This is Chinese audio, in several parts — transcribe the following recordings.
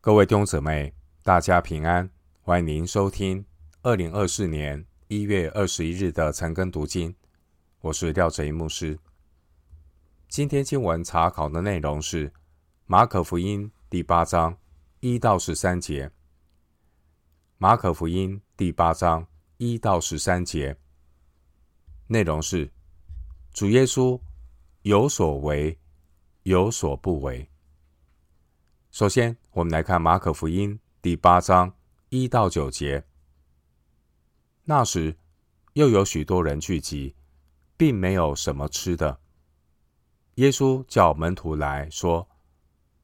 各位弟兄姊妹，大家平安！欢迎您收听二零二四年一月二十一日的晨更读经。我是廖哲一牧师。今天经文查考的内容是马可福音第八章一到十三节。马可福音第八章一到十三节内容是主耶稣有所为，有所不为。首先，我们来看马可福音第八章一到九节。那时，又有许多人聚集，并没有什么吃的。耶稣叫门徒来说：“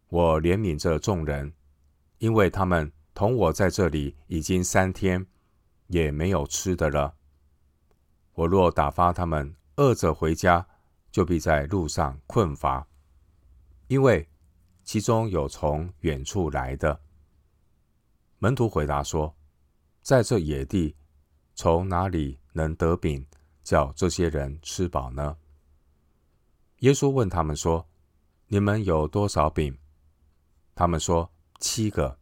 我怜悯这众人，因为他们同我在这里已经三天，也没有吃的了。我若打发他们饿着回家，就必在路上困乏，因为。”其中有从远处来的门徒回答说：“在这野地，从哪里能得饼，叫这些人吃饱呢？”耶稣问他们说：“你们有多少饼？”他们说：“七个。”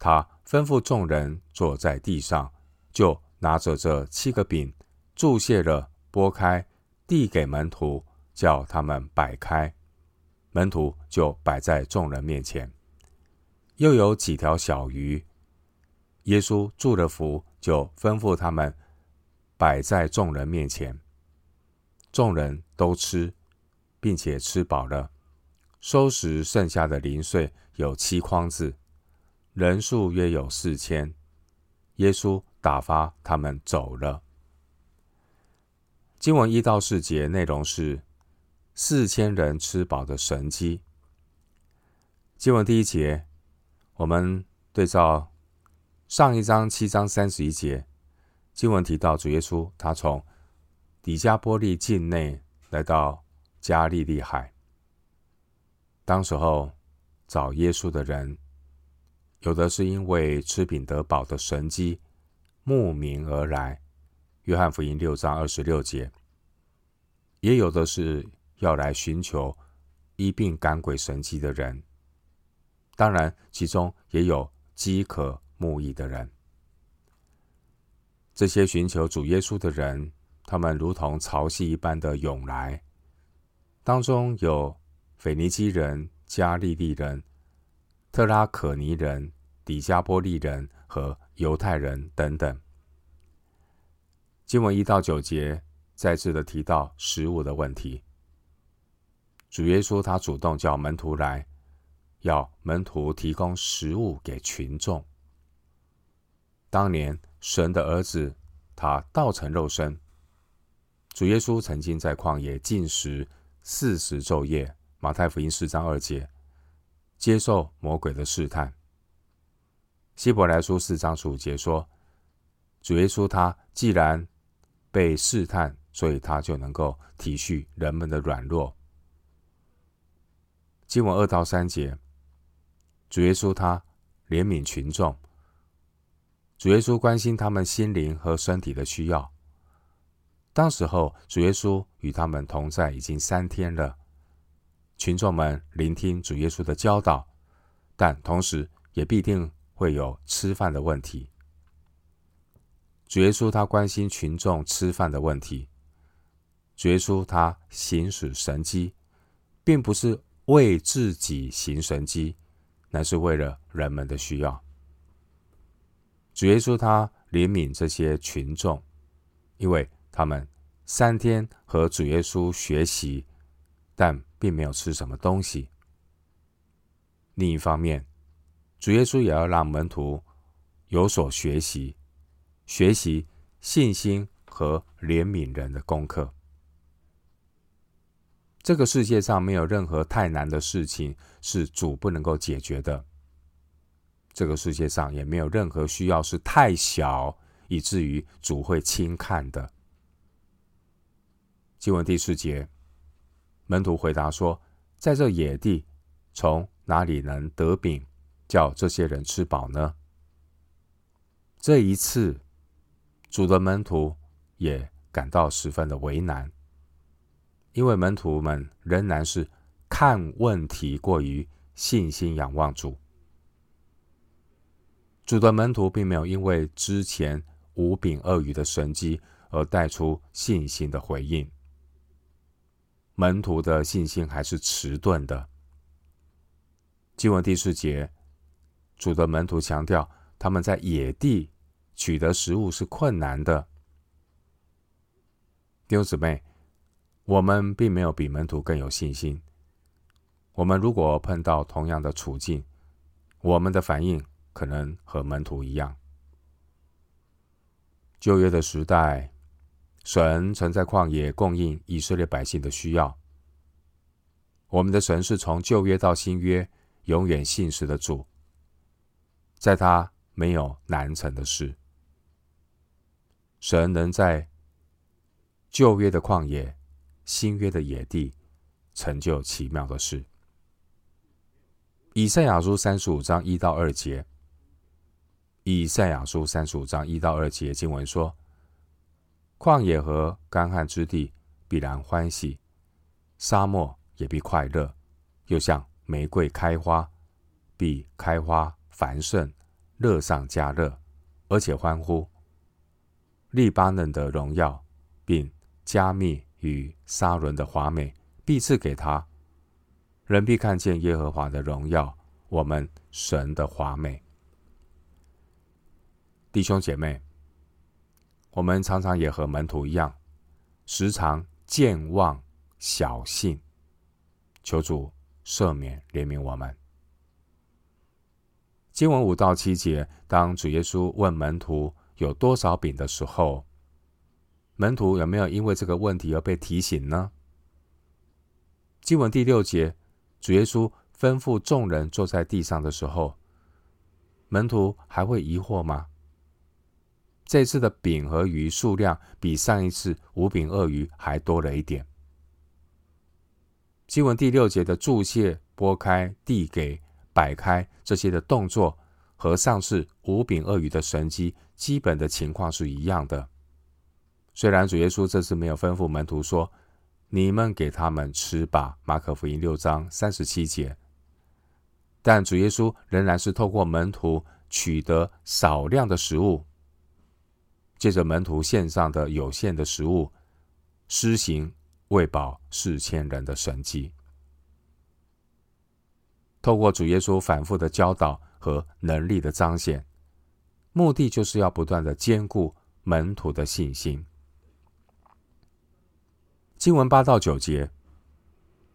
他吩咐众人坐在地上，就拿着这七个饼，祝谢了，拨开，递给门徒，叫他们摆开。门徒就摆在众人面前，又有几条小鱼。耶稣祝了福，就吩咐他们摆在众人面前。众人都吃，并且吃饱了，收拾剩下的零碎有七筐子，人数约有四千。耶稣打发他们走了。经文一到四节内容是。四千人吃饱的神迹。经文第一节，我们对照上一章七章三十一节，经文提到主耶稣他从底加波利境内来到加利利海。当时候找耶稣的人，有的是因为吃饼得饱的神迹慕名而来，约翰福音六章二十六节，也有的是。要来寻求医病赶鬼神迹的人，当然其中也有饥渴慕义的人。这些寻求主耶稣的人，他们如同潮汐一般的涌来，当中有腓尼基人、加利利人、特拉可尼人、底加波利人和犹太人等等。经文一到九节再次的提到食物的问题。主耶稣他主动叫门徒来，要门徒提供食物给群众。当年神的儿子他道成肉身，主耶稣曾经在旷野禁食四十昼夜，马太福音四章二节，接受魔鬼的试探。希伯来书四章十五节说，主耶稣他既然被试探，所以他就能够体恤人们的软弱。经文二到三节，主耶稣他怜悯群众，主耶稣关心他们心灵和身体的需要。当时候，主耶稣与他们同在已经三天了，群众们聆听主耶稣的教导，但同时也必定会有吃饭的问题。主耶稣他关心群众吃饭的问题，主耶稣他行使神迹，并不是。为自己行神迹，乃是为了人们的需要。主耶稣他怜悯这些群众，因为他们三天和主耶稣学习，但并没有吃什么东西。另一方面，主耶稣也要让门徒有所学习，学习信心和怜悯人的功课。这个世界上没有任何太难的事情是主不能够解决的。这个世界上也没有任何需要是太小以至于主会轻看的。经文第四节，门徒回答说：“在这野地，从哪里能得饼，叫这些人吃饱呢？”这一次，主的门徒也感到十分的为难。因为门徒们仍然是看问题过于信心仰望主，主的门徒并没有因为之前五饼二鱼的神迹而带出信心的回应，门徒的信心还是迟钝的。经文第四节，主的门徒强调他们在野地取得食物是困难的。弟兄姊妹，我们并没有比门徒更有信心。我们如果碰到同样的处境，我们的反应。可能和门徒一样，旧约的时代，神曾在旷野供应以色列百姓的需要。我们的神是从旧约到新约永远信实的主，在他没有难成的事。神能在旧约的旷野、新约的野地成就奇妙的事。以赛亚书三十五章一到二节。以赛亚书三十五章一到二节经文说：“旷野和干旱之地必然欢喜，沙漠也必快乐，又像玫瑰开花，必开花繁盛，乐上加乐，而且欢呼。利巴嫩的荣耀，并加密与沙仑的华美，必赐给他。人必看见耶和华的荣耀，我们神的华美。”弟兄姐妹，我们常常也和门徒一样，时常健忘小信，求主赦免怜悯我们。经文五到七节，当主耶稣问门徒有多少饼的时候，门徒有没有因为这个问题而被提醒呢？经文第六节，主耶稣吩咐众人坐在地上的时候，门徒还会疑惑吗？这次的饼和鱼数量比上一次五饼二鱼还多了一点。经文第六节的注解、拨开、递给、摆开这些的动作，和上次五饼二鱼的神迹基本的情况是一样的。虽然主耶稣这次没有吩咐门徒说：“你们给他们吃吧。”马可福音六章三十七节，但主耶稣仍然是透过门徒取得少量的食物。借着门徒献上的有限的食物，施行喂饱四千人的神迹。透过主耶稣反复的教导和能力的彰显，目的就是要不断的坚固门徒的信心。经文八到九节，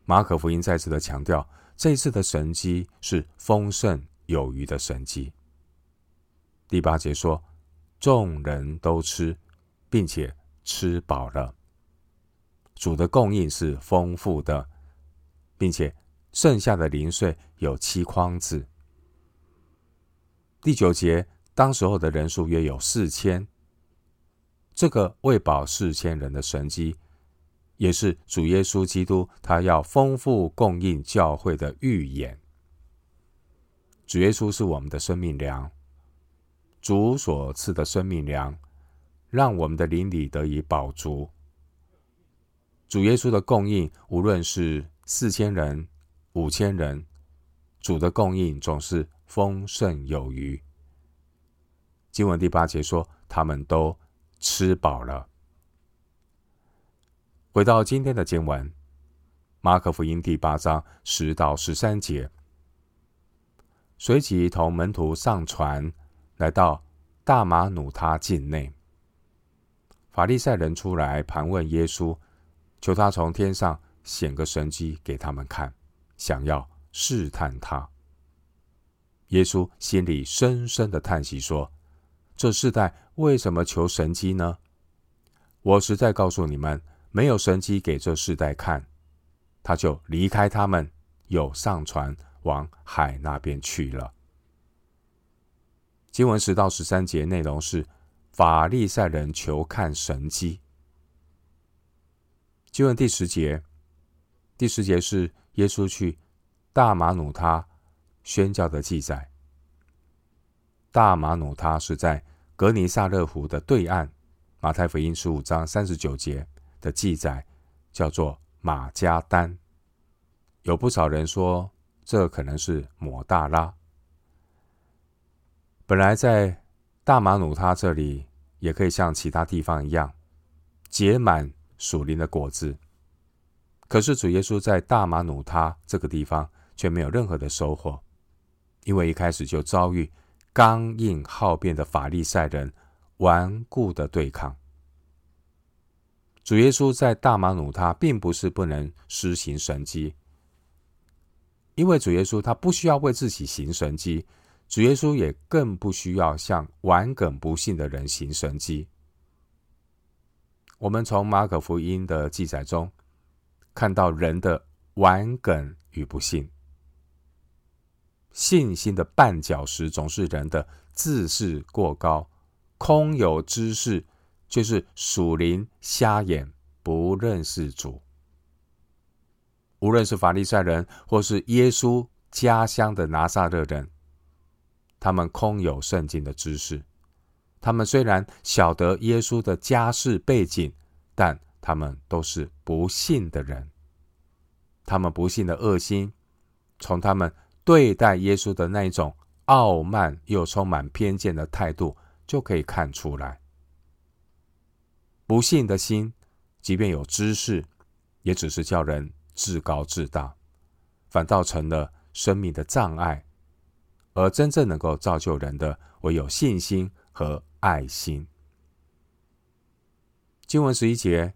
马可福音再次的强调，这一次的神迹是丰盛有余的神迹。第八节说。众人都吃，并且吃饱了。主的供应是丰富的，并且剩下的零碎有七筐子。第九节，当时候的人数约有四千。这个喂饱四千人的神迹，也是主耶稣基督他要丰富供应教会的预演。主耶稣是我们的生命粮。主所赐的生命粮，让我们的灵里得以饱足。主耶稣的供应，无论是四千人、五千人，主的供应总是丰盛有余。经文第八节说，他们都吃饱了。回到今天的经文，马可福音第八章十到十三节，随即同门徒上船。来到大马努他境内，法利赛人出来盘问耶稣，求他从天上显个神迹给他们看，想要试探他。耶稣心里深深的叹息说：“这世代为什么求神迹呢？我实在告诉你们，没有神迹给这世代看。”他就离开他们，又上船往海那边去了。经文十到十三节内容是法利赛人求看神迹。经文第十节，第十节是耶稣去大马努他宣教的记载。大马努他是在格尼萨勒湖的对岸。马太福音十五章三十九节的记载叫做马加丹。有不少人说这可能是摩大拉。本来在大马努他这里也可以像其他地方一样结满属灵的果子，可是主耶稣在大马努他这个地方却没有任何的收获，因为一开始就遭遇刚硬好辩的法利赛人顽固的对抗。主耶稣在大马努他并不是不能施行神迹，因为主耶稣他不需要为自己行神迹，主耶稣也更不需要向顽梗不信的人行神迹。我们从马可福音的记载中看到人的顽梗与不信，信心的绊脚石总是人的自视过高，空有知识。就是属灵瞎眼，不认识主。无论是法利赛人，或是耶稣家乡的拿撒勒人，他们空有圣经的知识。他们虽然晓得耶稣的家世背景，但他们都是不信的人。他们不信的恶心，从他们对待耶稣的那一种傲慢又充满偏见的态度，就可以看出来。不信的心，即便有知识，也只是叫人自高自大，反倒成了生命的障碍。而真正能够造就人的，唯有信心和爱心。经文十一节，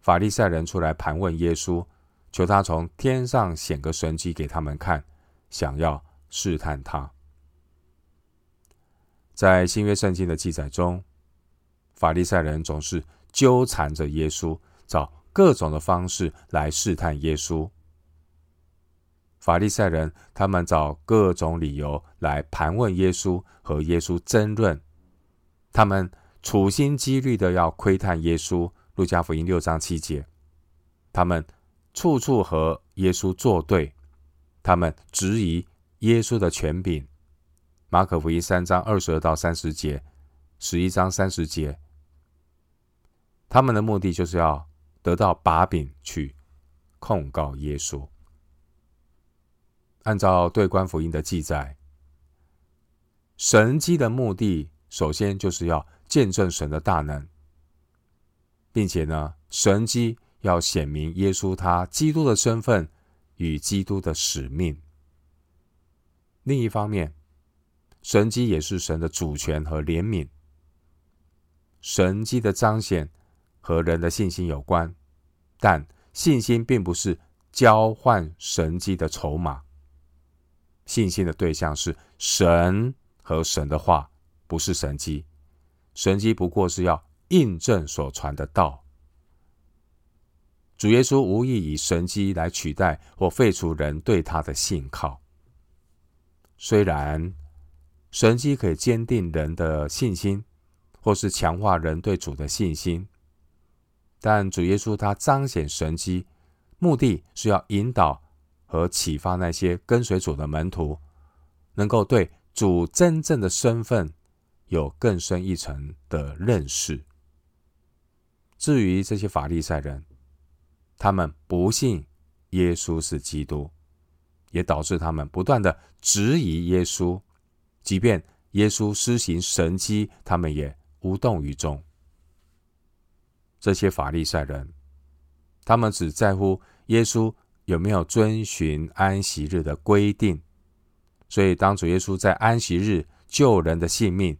法利赛人出来盘问耶稣，求他从天上显个神迹给他们看，想要试探他。在新约圣经的记载中。法利赛人总是纠缠着耶稣，找各种的方式来试探耶稣。法利赛人他们找各种理由来盘问耶稣，和耶稣争论。他们处心积虑的要窥探耶稣。路加福音六章七节，他们处处和耶稣作对，他们质疑耶稣的权柄。马可福音三章二十二到三十节，十一章三十节。他们的目的就是要得到把柄去控告耶稣。按照对观福音的记载，神迹的目的首先就是要见证神的大能，并且呢，神迹要显明耶稣他基督的身份与基督的使命。另一方面，神迹也是神的主权和怜悯，神迹的彰显。和人的信心有关，但信心并不是交换神迹的筹码。信心的对象是神和神的话，不是神迹。神迹不过是要印证所传的道。主耶稣无意以神迹来取代或废除人对他的信靠。虽然神迹可以坚定人的信心，或是强化人对主的信心。但主耶稣他彰显神迹，目的是要引导和启发那些跟随主的门徒，能够对主真正的身份有更深一层的认识。至于这些法利赛人，他们不信耶稣是基督，也导致他们不断的质疑耶稣，即便耶稣施行神迹，他们也无动于衷。这些法利赛人，他们只在乎耶稣有没有遵循安息日的规定。所以，当主耶稣在安息日救人的性命，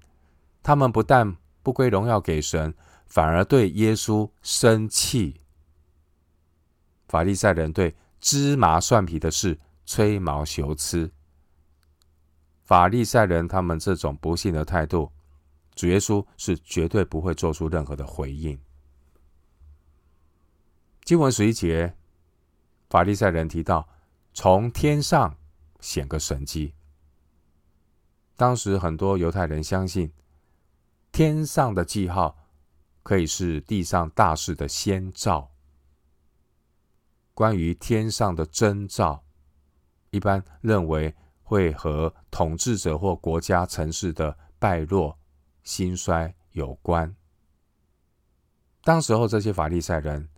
他们不但不归荣耀给神，反而对耶稣生气。法利赛人对芝麻蒜皮的事吹毛求疵。法利赛人他们这种不信的态度，主耶稣是绝对不会做出任何的回应。经文十一节，法利赛人提到从天上显个神迹。当时很多犹太人相信，天上的记号可以是地上大事的先兆。关于天上的征兆，一般认为会和统治者或国家城市的败落、兴衰有关。当时候这些法利赛人。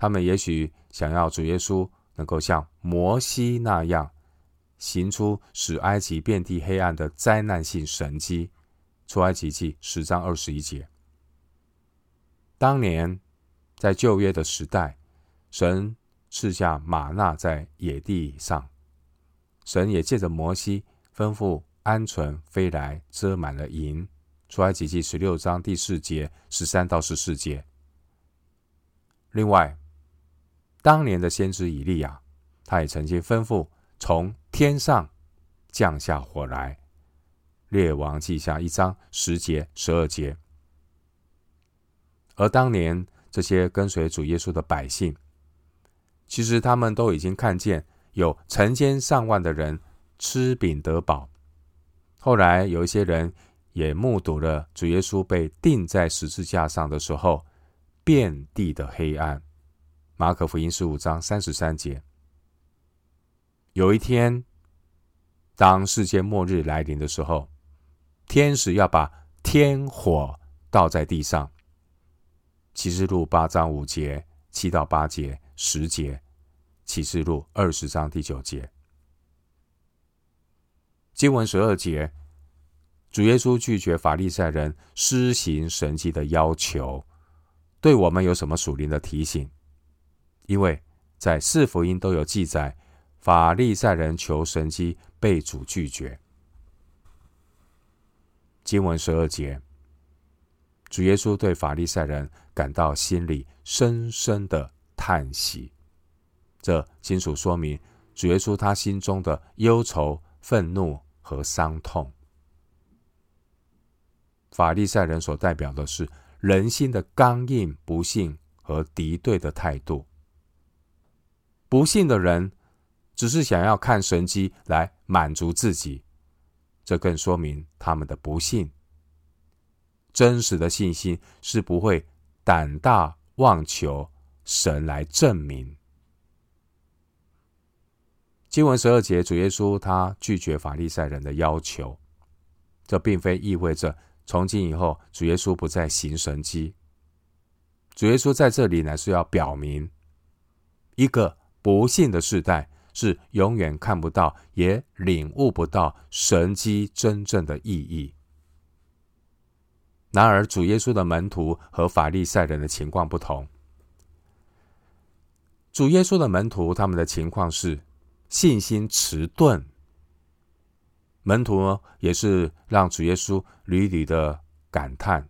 他们也许想要主耶稣能够像摩西那样行出使埃及遍地黑暗的灾难性神迹。出埃及记十章二十一节。当年在旧约的时代，神赐下吗哪在野地上，神也借着摩西吩咐鹌鹑飞来遮满了营。出埃及记十六章第四节、十三到十四节。另外，当年的先知以利亚，他也曾经吩咐从天上降下火来。列王记下一章十节、十二节。而当年这些跟随主耶稣的百姓，其实他们都已经看见有成千上万的人吃饼得饱。后来有一些人也目睹了主耶稣被钉在十字架上的时候，遍地的黑暗。马可福音十五章三十三节。有一天，当世界末日来临的时候，天使要把天火倒在地上。启示录八章五节、七到八节、十节。启示录二十章第九节。经文十二节，主耶稣拒绝法利赛人施行神迹的要求，对我们有什么属灵的提醒？因为在四福音都有记载，法利赛人求神迹被主拒绝。经文十二节，主耶稣对法利赛人感到心里深深的叹息，这清楚说明主耶稣他心中的忧愁、愤怒和伤痛。法利赛人所代表的是人心的刚硬、不信和敌对的态度。不信的人只是想要看神迹来满足自己。这更说明他们的不信。真实的信心是不会胆大妄求神来证明。经文十二节，主耶稣他拒绝法利赛人的要求，这并非意味着从今以后主耶稣不再行神迹。主耶稣在这里呢是要表明，一个不信的世代。是永远看不到，也领悟不到神迹真正的意义。然而，主耶稣的门徒和法利赛人的情况不同。主耶稣的门徒他们的情况是信心迟钝，门徒也是让主耶稣屡屡的感叹，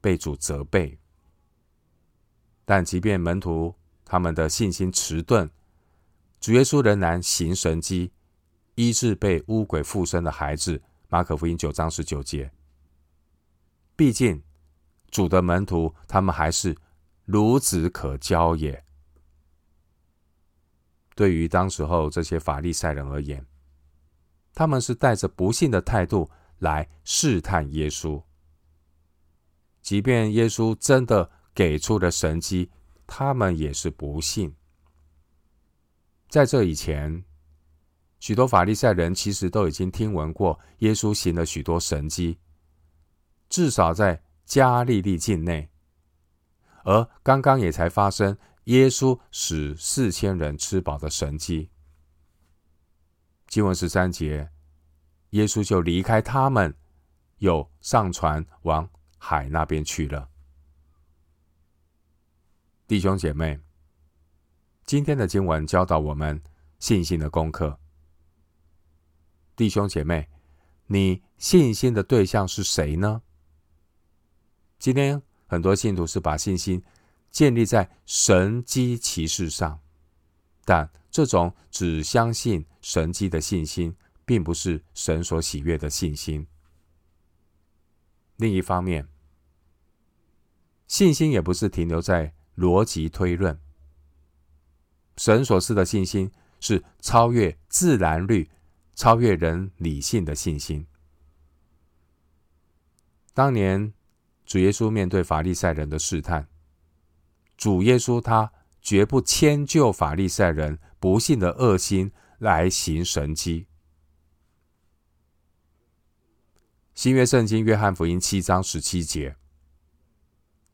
被主责备。但即便门徒他们的信心迟钝，主耶稣仍然行神迹，医治被污鬼附身的孩子。马可福音九章十九节。毕竟，主的门徒他们还是孺子可教也。对于当时候这些法利赛人而言，他们是带着不信的态度来试探耶稣。即便耶稣真的给出了神迹，他们也是不信。在这以前，许多法利赛人其实都已经听闻过耶稣行了许多神迹，至少在加利利境内。而刚刚也才发生耶稣使四千人吃饱的神迹。经文十三节，耶稣就离开他们，又上船往海那边去了。弟兄姐妹。今天的经文教导我们信心的功课。弟兄姐妹，你信心的对象是谁呢？今天很多信徒是把信心建立在神迹奇事上，但这种只相信神迹的信心，并不是神所喜悦的信心。另一方面，信心也不是停留在逻辑推论。神所赐的信心是超越自然律、超越人理性的信心。当年主耶稣面对法利赛人的试探，主耶稣他绝不迁就法利赛人不信的恶心来行神迹。新约圣经约翰福音七章十七节，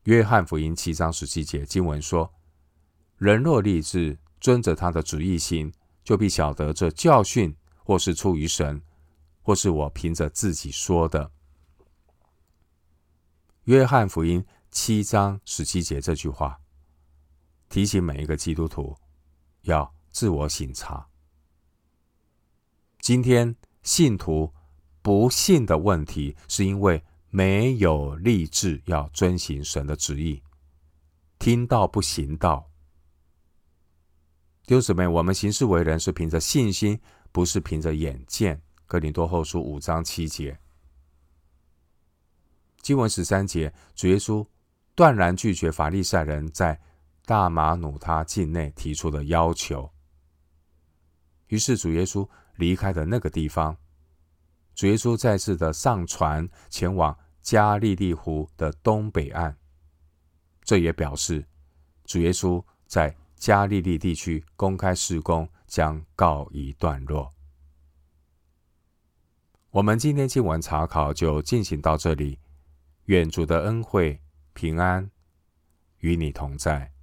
约翰福音七章十七节经文说：“人若立志。”遵着他的旨意行，就必晓得这教训或是出于神，或是我凭着自己说的。约翰福音七章十七节这句话，提醒每一个基督徒要自我省察。今天信徒不信的问题，是因为没有立志要遵行神的旨意，听到不行道。弟兄姊妹，我们行事为人是凭着信心，不是凭着眼见。哥林多后书五章七节，经文十三节，主耶稣断然拒绝法利赛人在大马努他境内提出的要求。于是主耶稣离开的那个地方，主耶稣再次的上船前往加利利湖的东北岸。这也表示主耶稣在加利利地区公开施工将告一段落。我们今天经文查考就进行到这里。愿主的恩惠平安与你同在。